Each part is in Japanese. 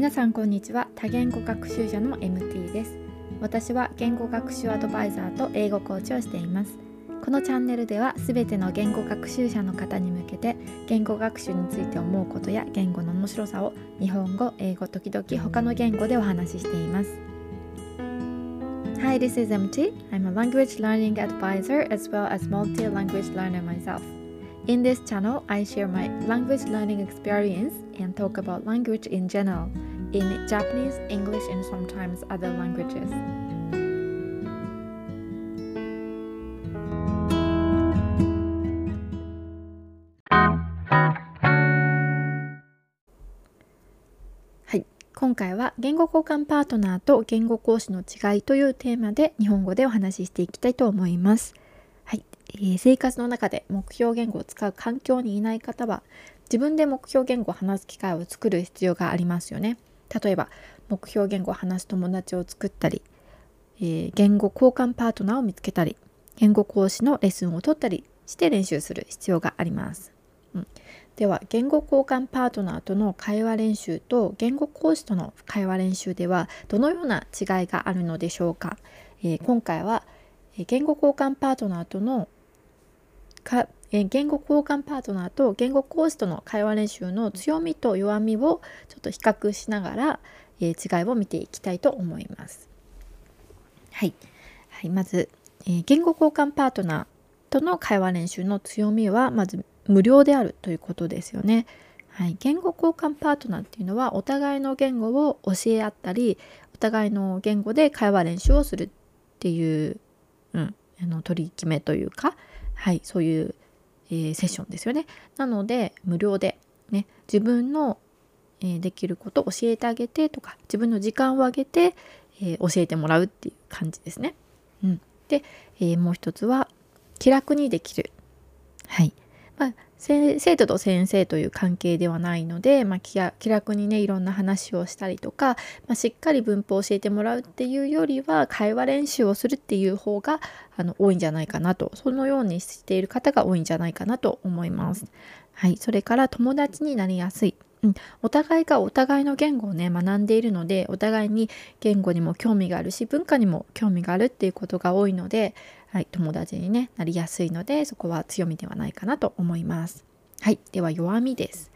皆さんこんにちは多言語学習者の MT です私は言語学習アドバイザーと英語コーチをしていますこのチャンネルではすべての言語学習者の方に向けて言語学習について思うことや言語の面白さを日本語、英語、時々他の言語でお話ししています Hi, this is MT. I'm a language learning advisor as well as multi-language learner myself. In this channel, I share my language learning experience and talk about language in general in Japanese, English, and sometimes other languages. はい今回は言語交換パートナーと言語講師の違いというテーマで日本語でお話ししていきたいと思います。はい、えー、生活の中で目標言語を使う環境にいない方は自分で目標言語を話す機会を作る必要がありますよね。例えば目標言語を話す友達を作ったり、えー、言語交換パートナーを見つけたり言語講師のレッスンを取ったりして練習する必要があります。うん、では言語交換パートナーとの会話練習と言語講師との会話練習ではどのような違いがあるのでしょうか、えー、今回は言語交換パートナーとのか言語交換パートナーと言語講師との会話練習の強みと弱みをちょっと比較しながら、え、違いを見ていきたいと思います。はい、はい、まず、え、言語交換パートナーとの会話練習の強みはまず無料であるということですよね。はい、言語交換パートナーっていうのはお互いの言語を教え合ったりお互いの言語で会話練習をするっていう、うん、あの取り決めというか、はい、そういう、えー、セッションですよね。なので無料で、ね、自分の、えー、できることを教えてあげてとか自分の時間をあげて、えー、教えてもらうっていう感じですね。うん、で、えもう一つは気楽にできる。はいまあ、生徒と先生という関係ではないので、まあ、気楽にねいろんな話をしたりとか、まあ、しっかり文法を教えてもらうっていうよりは会話練習をするっていう方があの多いんじゃないかなとそのようにしている方が多いんじゃないかなと思います。はい、それから友達になりやすい。うん、お互いがお互いの言語をね学んでいるのでお互いに言語にも興味があるし文化にも興味があるっていうことが多いので、はい、友達に、ね、なりやすいのでそこは強みではないかなと思います。はい、では弱みです。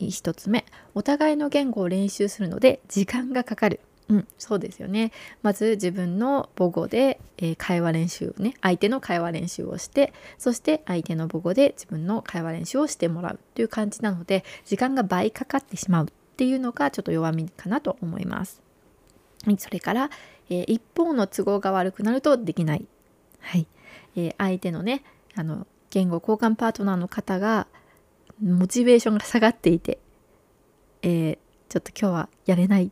1つ目お互いの言語を練習するので時間がかかる。うん、そうですよね。まず自分の母語で、えー、会話練習をね相手の会話練習をしてそして相手の母語で自分の会話練習をしてもらうという感じなので時間が倍かかってしまうっていうのがちょっと弱みかなと思います。はい、それから、えー、一方の都合が悪くなるとできない。はいえー、相手のねあの言語交換パートナーの方がモチベーションが下がっていて、えー、ちょっと今日はやれないっ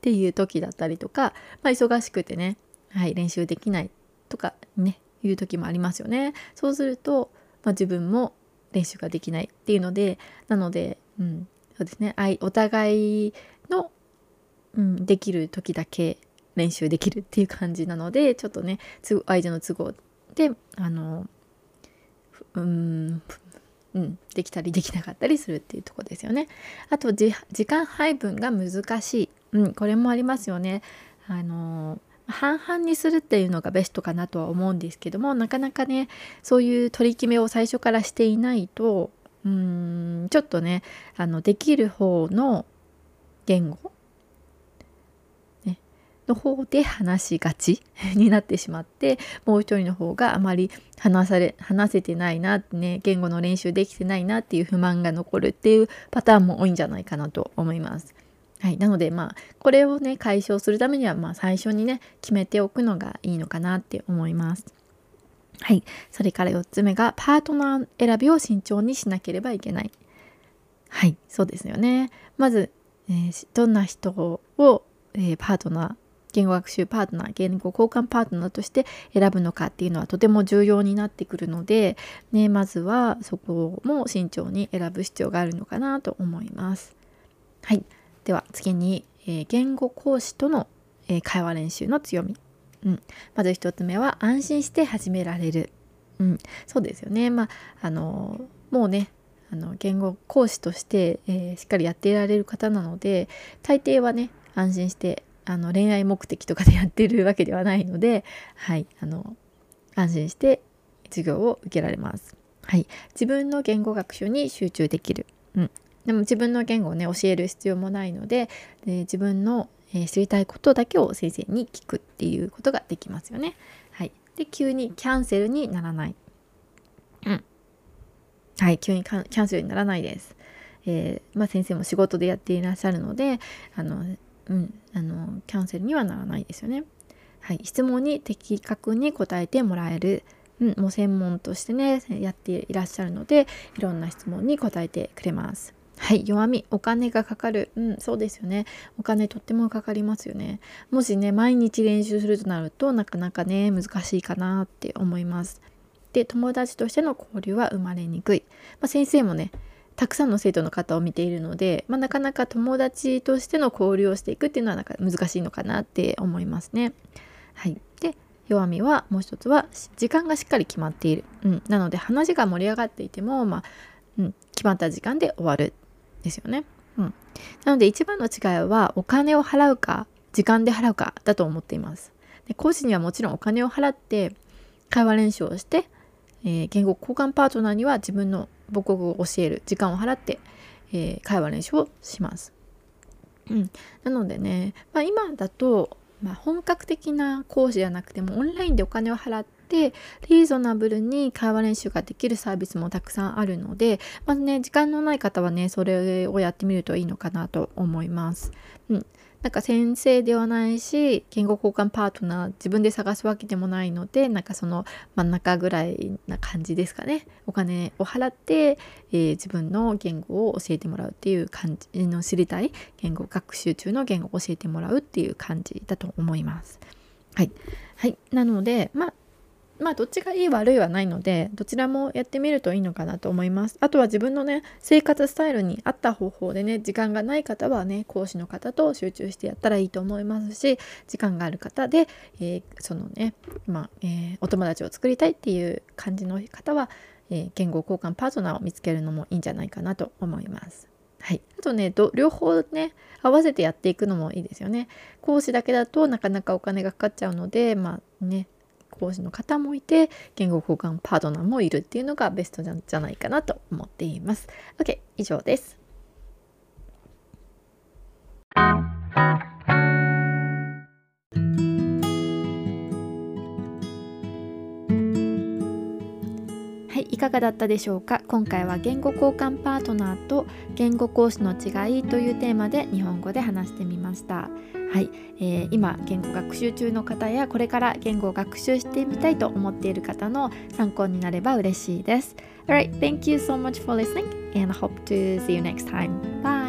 ていう時だったりとか、まあ、忙しくてね、はい、練習できないとかねいう時もありますよね。そうすると、まあ、自分も練習ができないっていうのでなので、うん、そうですねお互いの、うん、できる時だけ練習できるっていう感じなのでちょっとね相手の都合であのうんうん、できたりできなかったりするっていうとこですよね。あと時間配分が難しい、うん、これもありますよね。あの半々にするっていうのがベストかなとは思うんですけどもなかなかねそういう取り決めを最初からしていないとうんちょっとねあのできる方の言語の方で話しがち になってしまってもう一人の方があまり話され話せてないなってね言語の練習できてないなっていう不満が残るっていうパターンも多いんじゃないかなと思います。はい、なのでまあこれをね解消するためにはまあ最初にね決めておくのがいいのかなって思います。はい、それから4つ目がパートナー選びを慎重にしなければいけない。はい、そうですよね。まず、えー、どんな人を、えー、パートナー言語学習パートナー言語交換パートナーとして選ぶのかっていうのはとても重要になってくるので、ね、まずはそこも慎重に選ぶ必要があるのかなと思います。はい、では次に、えー、言語講師との、えー、会話練習の強み、うん、まず1つ目は安心して始められる、うん、そうですよね、まあ、あのもうねあの言語講師として、えー、しっかりやっていられる方なので大抵はね安心してあの恋愛目的とかでやってるわけではないので、はい、あの安心して授業を受けられます。はい、自分の言語学習に集中できる、うん、でも自分の言語をね教える必要もないのでで自分の、えー、知りたいことだけを先生に聞くっていうことができますよね。はい、で急にキャンセルにならない。うん、はい急にキャンセルにならないです。えー、まあ、先生も仕事でやっていらっしゃるのであのうん、あのキャンセルにはならないですよね。はい、質問に的確に答えてもらえる、うん、もう専門としてねやっていらっしゃるのでいろんな質問に答えてくれます。はい、弱みお金がかかる。うんそうですよね。お金とってもかかりますよね。もしね毎日練習するとなるとなかなかね難しいかなって思います。で友達としての交流は生まれにくい、まあ、先生もねたくさんの生徒の方を見ているので、まあ、なかなか友達としての交流をしていくっていうのはなんか難しいのかなって思いますね。はい、で弱みはもう一つは時間がしっかり決まっている、うん、なので話が盛り上がっていても、まあうん、決まった時間で終わるですよね。うん、なので一番の違いはお金を払うか時間で払うかだと思っています。で講師にはもちろんお金を払って会話練習をして、えー、言語交換パートナーには自分の母国語を教える時間を払って、えー、会話練習をします。うん、なのでね、まあ、今だと、まあ、本格的な講師じゃなくてもオンラインでお金を払ってリーズナブルに会話練習ができるサービスもたくさんあるのでまずね時間のない方はねそれをやってみるといいのかなと思います。うんなんか先生ではないし言語交換パートナー自分で探すわけでもないのでなんかその真ん中ぐらいな感じですかねお金を払って、えー、自分の言語を教えてもらうっていう感じの知りたい言語学習中の言語を教えてもらうっていう感じだと思います。はい、はい、なのでまあまあどっちがいい悪いはないのでどちらもやってみるといいのかなと思います。あとは自分のね生活スタイルに合った方法でね時間がない方はね講師の方と集中してやったらいいと思いますし時間がある方で、えー、そのねまあ、えー、お友達を作りたいっていう感じの方は、えー、言語交換パートナーを見つけるのもいいんじゃないかなと思います。はい、あとね両方ね合わせてやっていくのもいいですよね。講師だけだとなかなかお金がかかっちゃうのでまあね講師の方もいて言語交換パートナーもいるっていうのがベストじゃないかなと思っています。OK 以上です。かがだったでしょうか？今回は言語交換パートナーと言語講師の違いというテーマで日本語で話してみましたはい、えー、今言語学習中の方やこれから言語を学習してみたいと思っている方の参考になれば嬉しいです Alright, thank you so much for listening and hope to see you next time. Bye!